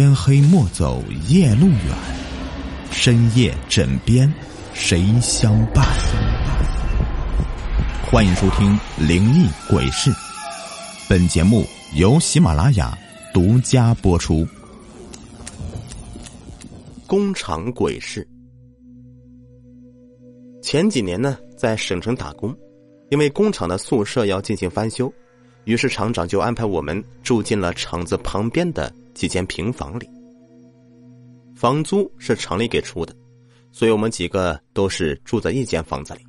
天黑莫走夜路远，深夜枕边谁相伴？欢迎收听《灵异鬼事》，本节目由喜马拉雅独家播出。工厂鬼事。前几年呢，在省城打工，因为工厂的宿舍要进行翻修，于是厂长就安排我们住进了厂子旁边的几间平房里。房租是厂里给出的，所以我们几个都是住在一间房子里。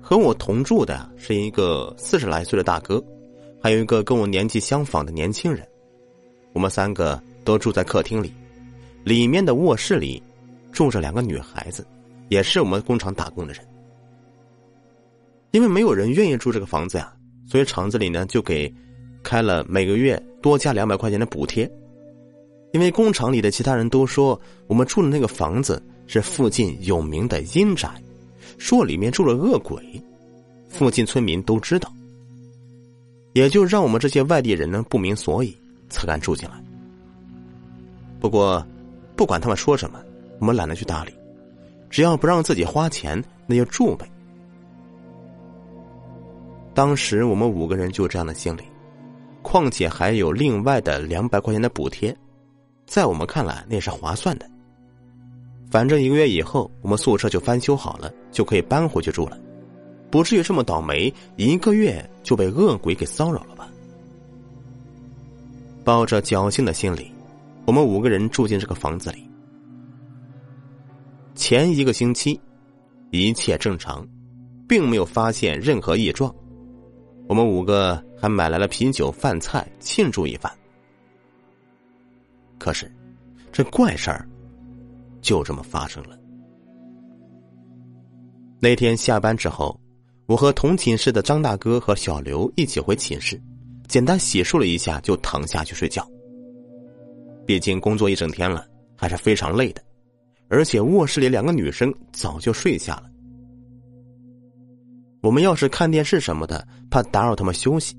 和我同住的是一个四十来岁的大哥，还有一个跟我年纪相仿的年轻人，我们三个都住在客厅里。里面的卧室里住着两个女孩子，也是我们工厂打工的人。因为没有人愿意住这个房子呀，所以厂子里呢就给开了每个月多加两百块钱的补贴。因为工厂里的其他人都说我们住的那个房子是附近有名的阴宅，说里面住了恶鬼，附近村民都知道，也就让我们这些外地人呢不明所以才敢住进来。不过。不管他们说什么，我们懒得去搭理，只要不让自己花钱，那就住呗。当时我们五个人就这样的心理，况且还有另外的两百块钱的补贴，在我们看来那是划算的。反正一个月以后，我们宿舍就翻修好了，就可以搬回去住了，不至于这么倒霉，一个月就被恶鬼给骚扰了吧？抱着侥幸的心理。我们五个人住进这个房子里。前一个星期，一切正常，并没有发现任何异状。我们五个还买来了啤酒、饭菜庆祝一番。可是，这怪事儿就这么发生了。那天下班之后，我和同寝室的张大哥和小刘一起回寝室，简单洗漱了一下，就躺下去睡觉。毕竟工作一整天了，还是非常累的，而且卧室里两个女生早就睡下了。我们要是看电视什么的，怕打扰他们休息。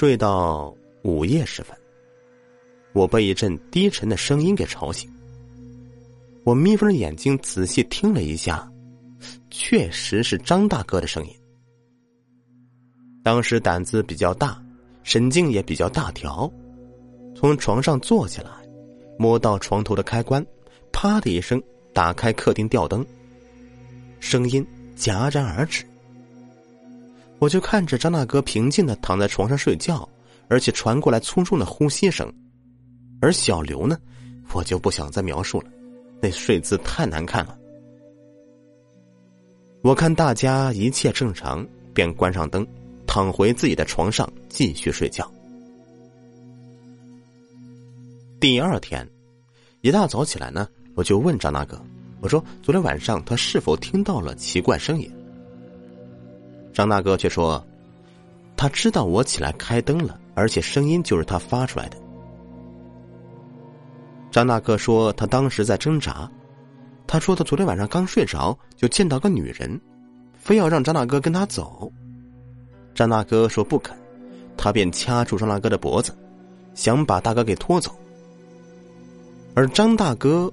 睡到午夜时分，我被一阵低沉的声音给吵醒。我眯缝着眼睛仔细听了一下，确实是张大哥的声音。当时胆子比较大。神经也比较大条，从床上坐起来，摸到床头的开关，啪的一声打开客厅吊灯。声音戛然而止。我就看着张大哥平静的躺在床上睡觉，而且传过来粗重的呼吸声。而小刘呢，我就不想再描述了，那睡姿太难看了。我看大家一切正常，便关上灯。躺回自己的床上继续睡觉。第二天一大早起来呢，我就问张大哥：“我说昨天晚上他是否听到了奇怪声音？”张大哥却说：“他知道我起来开灯了，而且声音就是他发出来的。”张大哥说：“他当时在挣扎，他说他昨天晚上刚睡着就见到个女人，非要让张大哥跟他走。”张大哥说不肯，他便掐住张大哥的脖子，想把大哥给拖走。而张大哥，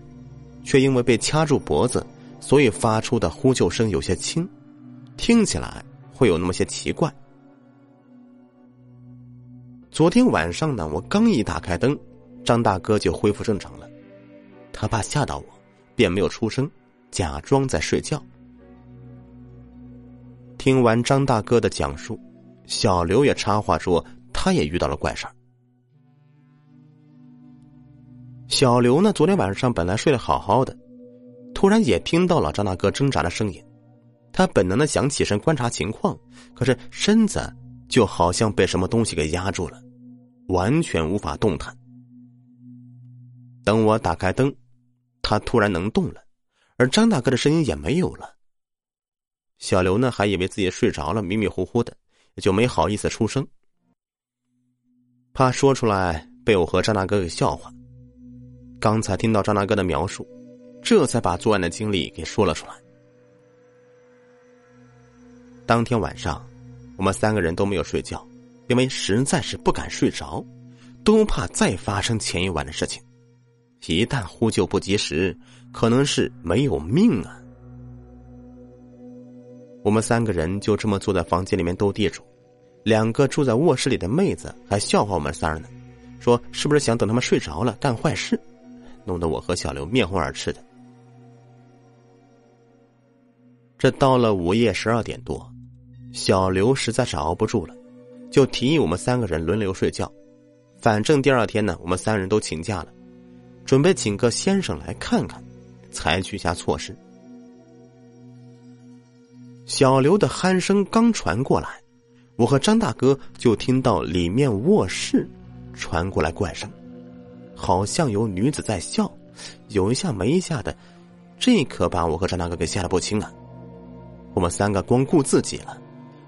却因为被掐住脖子，所以发出的呼救声有些轻，听起来会有那么些奇怪。昨天晚上呢，我刚一打开灯，张大哥就恢复正常了，他怕吓到我，便没有出声，假装在睡觉。听完张大哥的讲述。小刘也插话说，他也遇到了怪事儿。小刘呢，昨天晚上本来睡得好好的，突然也听到了张大哥挣扎的声音，他本能的想起身观察情况，可是身子就好像被什么东西给压住了，完全无法动弹。等我打开灯，他突然能动了，而张大哥的声音也没有了。小刘呢，还以为自己睡着了，迷迷糊糊的。就没好意思出声，怕说出来被我和张大哥给笑话。刚才听到张大哥的描述，这才把作案的经历给说了出来。当天晚上，我们三个人都没有睡觉，因为实在是不敢睡着，都怕再发生前一晚的事情。一旦呼救不及时，可能是没有命啊！我们三个人就这么坐在房间里面斗地主，两个住在卧室里的妹子还笑话我们仨呢，说是不是想等他们睡着了干坏事，弄得我和小刘面红耳赤的。这到了午夜十二点多，小刘实在是熬不住了，就提议我们三个人轮流睡觉，反正第二天呢，我们三人都请假了。准备请个先生来看看，采取下措施。小刘的鼾声刚传过来，我和张大哥就听到里面卧室传过来怪声，好像有女子在笑，有一下没一下的，这可把我和张大哥给吓得不轻啊！我们三个光顾自己了，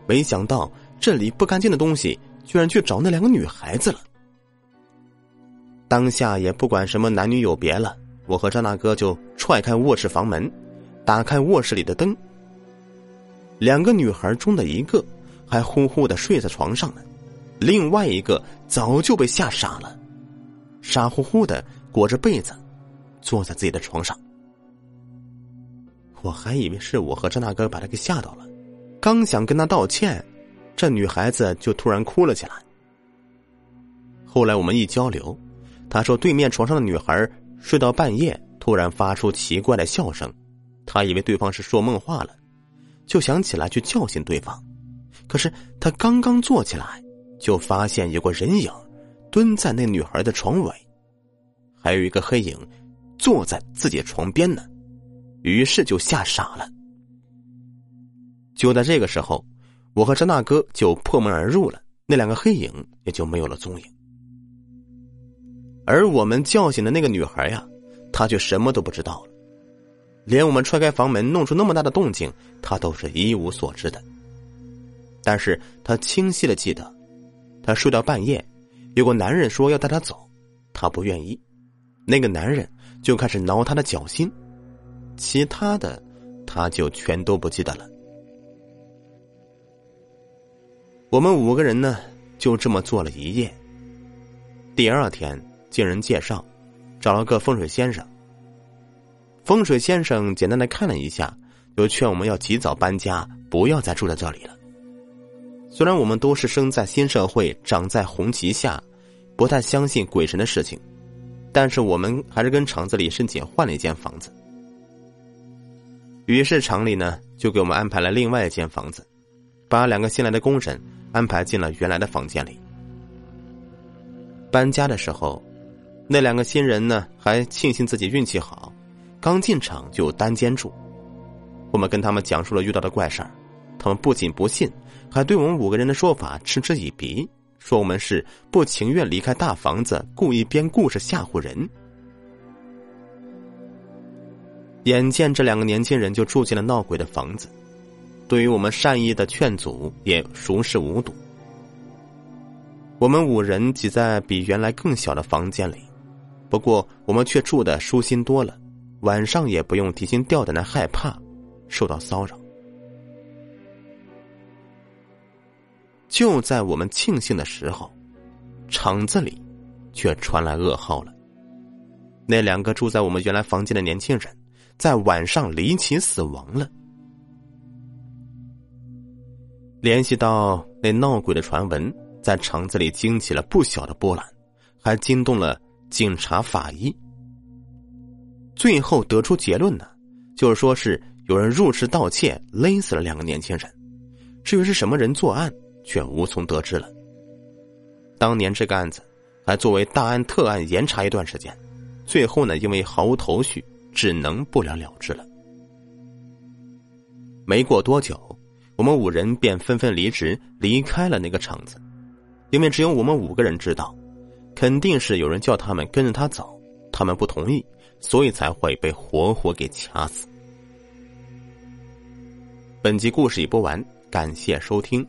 没想到这里不干净的东西居然去找那两个女孩子了。当下也不管什么男女有别了，我和张大哥就踹开卧室房门，打开卧室里的灯。两个女孩中的一个还呼呼的睡在床上呢，另外一个早就被吓傻了，傻乎乎的裹着被子，坐在自己的床上。我还以为是我和张大哥把他给吓到了，刚想跟他道歉，这女孩子就突然哭了起来。后来我们一交流。他说：“对面床上的女孩睡到半夜，突然发出奇怪的笑声，他以为对方是说梦话了，就想起来去叫醒对方。可是他刚刚坐起来，就发现有个人影蹲在那女孩的床尾，还有一个黑影坐在自己床边呢。于是就吓傻了。就在这个时候，我和张大哥就破门而入了，那两个黑影也就没有了踪影。”而我们叫醒的那个女孩呀，她却什么都不知道了，连我们踹开房门弄出那么大的动静，她都是一无所知的。但是她清晰的记得，她睡到半夜，有个男人说要带她走，她不愿意，那个男人就开始挠她的脚心，其他的，她就全都不记得了。我们五个人呢，就这么坐了一夜。第二天。经人介绍，找了个风水先生。风水先生简单的看了一下，就劝我们要及早搬家，不要再住在这里了。虽然我们都是生在新社会，长在红旗下，不太相信鬼神的事情，但是我们还是跟厂子里申请换了一间房子。于是厂里呢，就给我们安排了另外一间房子，把两个新来的工人安排进了原来的房间里。搬家的时候。那两个新人呢，还庆幸自己运气好，刚进厂就单间住。我们跟他们讲述了遇到的怪事儿，他们不仅不信，还对我们五个人的说法嗤之以鼻，说我们是不情愿离开大房子，故意编故事吓唬人。眼见这两个年轻人就住进了闹鬼的房子，对于我们善意的劝阻也熟视无睹。我们五人挤在比原来更小的房间里。不过我们却住的舒心多了，晚上也不用提心吊胆的害怕受到骚扰。就在我们庆幸的时候，厂子里却传来噩耗了。那两个住在我们原来房间的年轻人，在晚上离奇死亡了。联系到那闹鬼的传闻，在厂子里惊起了不小的波澜，还惊动了。警察、法医，最后得出结论呢，就是说是有人入室盗窃，勒死了两个年轻人。至于是什么人作案，却无从得知了。当年这个案子还作为大案特案严查一段时间，最后呢，因为毫无头绪，只能不了了之了。没过多久，我们五人便纷纷离职，离开了那个厂子，因为只有我们五个人知道。肯定是有人叫他们跟着他走，他们不同意，所以才会被活活给掐死。本集故事已播完，感谢收听。